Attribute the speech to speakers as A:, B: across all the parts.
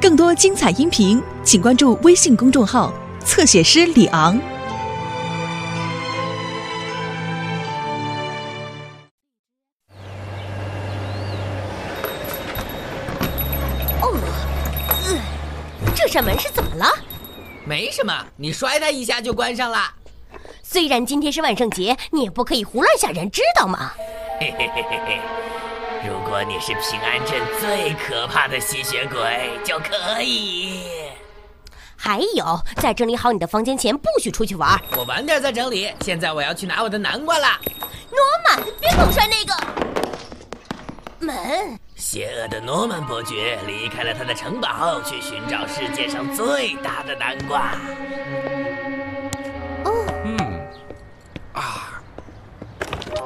A: 更多精彩音频，请关注微信公众号“侧写师李昂”。
B: 哦，呃，这扇门是怎么了？
C: 没什么，你摔它一下就关上了。
B: 虽然今天是万圣节，你也不可以胡乱吓人，知道吗？
C: 嘿嘿嘿嘿嘿，如果你是平安镇最可怕的吸血鬼，就可以。
B: 还有，在整理好你的房间前，不许出去玩。
C: 我晚点再整理。现在我要去拿我的南瓜了。
B: 诺曼，别猛摔那个门。
C: 邪恶的诺曼伯爵离开了他的城堡，去寻找世界上最大的南瓜。
B: 哦，
D: 嗯，啊，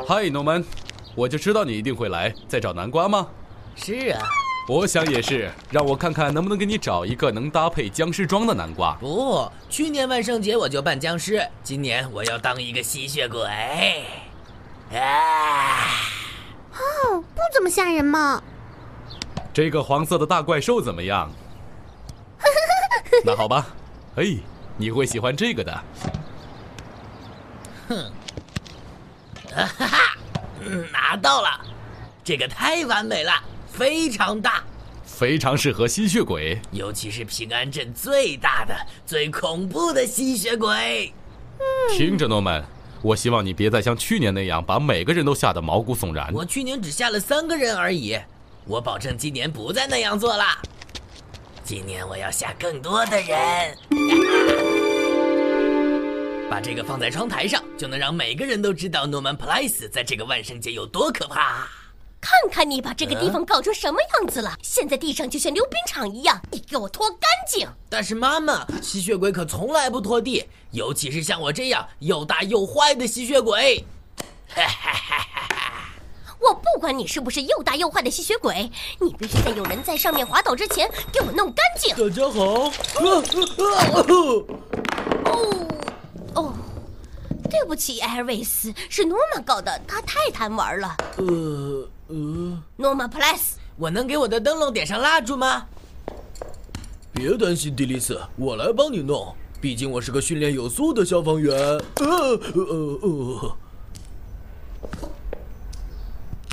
D: 嗨，诺曼，我就知道你一定会来，在找南瓜吗？
C: 是啊，
D: 我想也是，让我看看能不能给你找一个能搭配僵尸装的南瓜。
C: 不，去年万圣节我就扮僵尸，今年我要当一个吸血鬼。啊！
E: 哦，不怎么吓人嘛。
D: 这个黄色的大怪兽怎么样？那好吧，哎，你会喜欢这个的。
C: 哼，啊哈哈，拿到了，这个太完美了，非常大，
D: 非常适合吸血鬼，
C: 尤其是平安镇最大的、最恐怖的吸血鬼。
D: 听着，诺曼，我希望你别再像去年那样把每个人都吓得毛骨悚然。
C: 我去年只吓了三个人而已。我保证今年不再那样做了。今年我要吓更多的人。把这个放在窗台上，就能让每个人都知道诺曼普莱斯在这个万圣节有多可怕。
B: 看看你把这个地方搞成什么样子了！现在地上就像溜冰场一样，你给我拖干净！
C: 但是妈妈，吸血鬼可从来不拖地，尤其是像我这样又大又坏的吸血鬼。哈哈哈哈哈！
B: 我不管你是不是又大又坏的吸血鬼，你必须在有人在上面滑倒之前给我弄干净。
F: 大家好。
B: 哦哦，对不起，艾瑞斯，是诺曼搞的，他太贪玩了。
F: 呃呃，
B: 诺曼 plus，
C: 我能给我的灯笼点上蜡烛吗？
F: 别担心，迪丽斯，我来帮你弄。毕竟我是个训练有素的消防员。呃呃呃。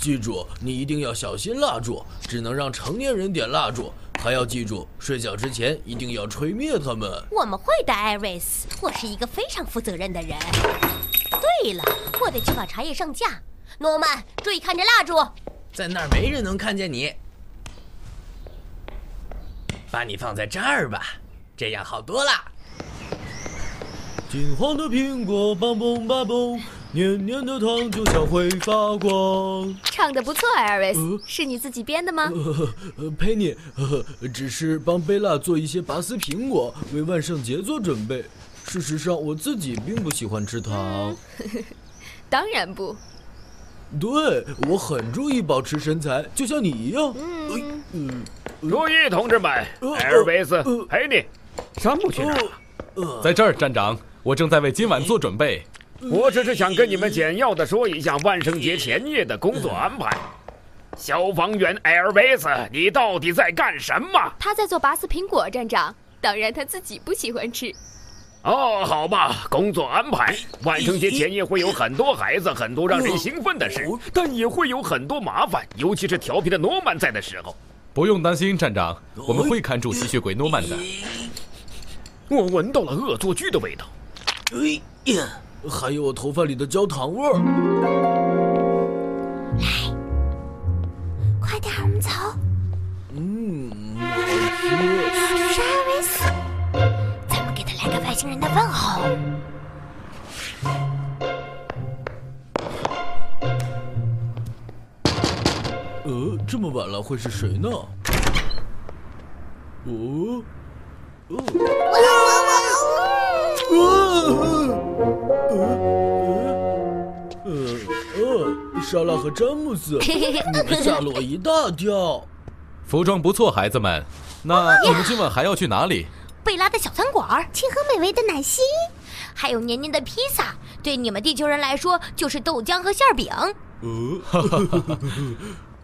F: 记住，你一定要小心蜡烛，只能让成年人点蜡烛。还要记住，睡觉之前一定要吹灭它们。
B: 我们会的，艾瑞斯。我是一个非常负责任的人。对了，我得去把茶叶上架。诺曼，注意看着蜡烛，
C: 在那儿没人能看见你。把你放在这儿吧，这样好多了。
F: 金黄的苹果，棒棒棒棒。黏黏的糖就像会发光。
G: 唱的不错，艾瑞斯，是你自己编的吗？
F: 呃，佩妮，只是帮贝拉做一些拔丝苹果，为万圣节做准备。事实上，我自己并不喜欢吃糖。
G: 当然不。
F: 对，我很注意保持身材，就像你一样。
G: 嗯
F: 嗯。
H: 注意，同志们，艾尔维斯，佩妮，山姆去哪
D: 了？在这儿，站长，我正在为今晚做准备。
H: 我只是想跟你们简要的说一下万圣节前夜的工作安排。消防员艾尔维斯，你到底在干什么？
G: 他在做拔丝苹果，站长。当然他自己不喜欢吃。
H: 哦，好吧，工作安排。万圣节前夜会有很多孩子，很多让人兴奋的事，但也会有很多麻烦，尤其是调皮的诺曼在的时候。
D: 不用担心，站长，我们会看住吸血鬼诺曼的。
H: 我闻到了恶作剧的味道。
F: 哎呀！还有我头发里的焦糖味儿。
E: 来，快点，我们走。
F: 嗯，
E: 好吃。艾瑞斯，咱们给他来个外星人的问候。
F: 呃，这么晚了，会是谁呢？哦，哦。呃呃呃，莎拉和詹姆斯，你们吓了我一大跳。
D: 服装不错，孩子们。那你们今晚还要去哪里？
B: 贝拉的小餐馆，
E: 请喝美味的奶昔，
B: 还有黏黏的披萨。对你们地球人来说，就是豆浆和馅饼。
F: 呃，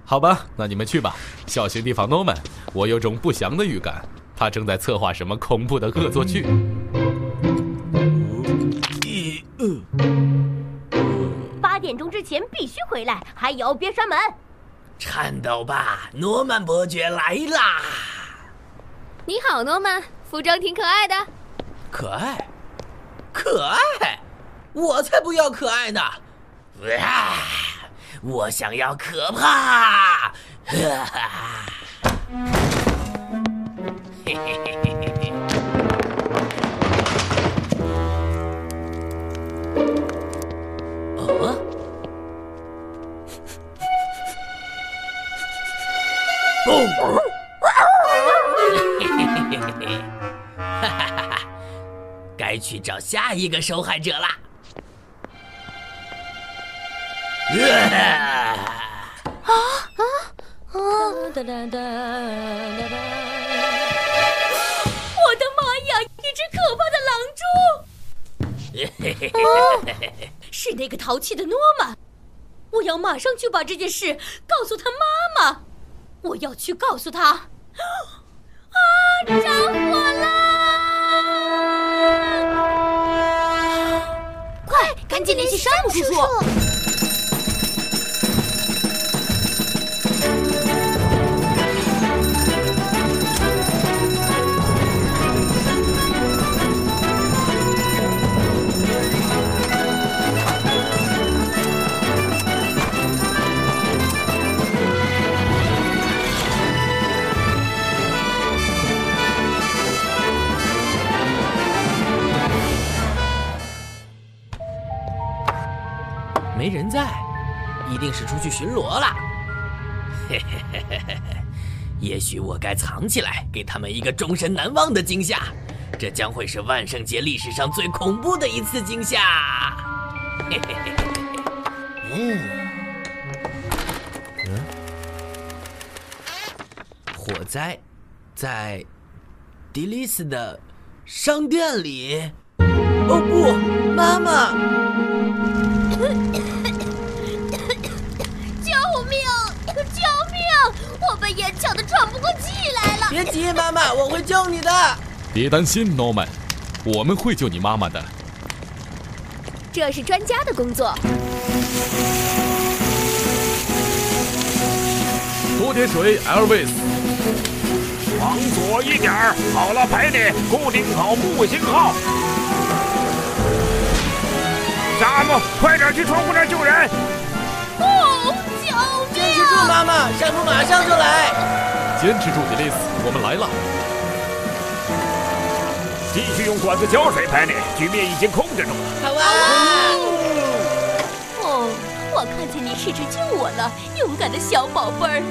D: 好吧，那你们去吧。小心提防诺曼，我有种不祥的预感，他正在策划什么恐怖的恶作剧。
B: 点钟之前必须回来，还有别摔门。
C: 颤抖吧，诺曼伯爵来啦！
G: 你好，诺曼，服装挺可爱的。
C: 可爱，可爱，我才不要可爱呢！啊，我想要可怕！哈哈！嘿嘿嘿嘿嘿该去找下一个受害者啦！
B: 啊啊啊！哒哒哒哒哒！我的妈呀！一只可怕的狼猪！是那个淘气的诺曼！我要马上去把这件事告诉他妈妈！我要去告诉他！啊！着火啦！快，赶紧联系山姆叔叔！
C: 一定是出去巡逻了。嘿嘿嘿嘿嘿嘿，也许我该藏起来，给他们一个终身难忘的惊吓。这将会是万圣节历史上最恐怖的一次惊吓。嘿嘿嘿，嗯，火灾在迪丽斯的商店里。哦不，妈妈！
B: 喘不过气来了。
C: 别急，妈妈，我会救你的。
D: 别担心，，Norman，，我们会救你妈妈的。
G: 这是专家的工作。
D: 多点水，Elvis。
H: 往左一点儿。好了，排列，固定好木星号。山姆，快点去窗户那儿救人！
B: 救命！
C: 坚持住，妈妈，山姆马上就来。
D: 坚持住，迪丽斯，我们来了。
H: 继续用管子浇水，佩妮，局面已经控制住了。
C: 好啊！
B: 哦，我看见你试着救我了，勇敢的小宝贝儿。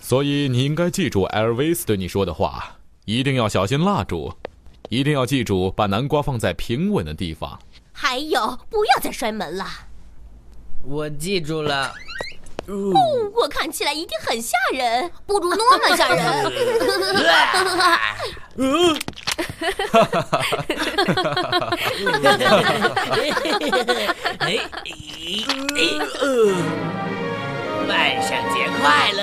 D: 所以你应该记住艾尔维斯对你说的话，一定要小心蜡烛，一定要记住把南瓜放在平稳的地方。
B: 还有，不要再摔门了。
C: 我记住了。
B: 哦，我看起来一定很吓人，不如诺曼吓人。
C: 哈哈哈哈哈！
F: 哈哈
D: 哈哈哈！
F: 哈哈
C: 哈哈哈！哎哎哎！万圣节快乐！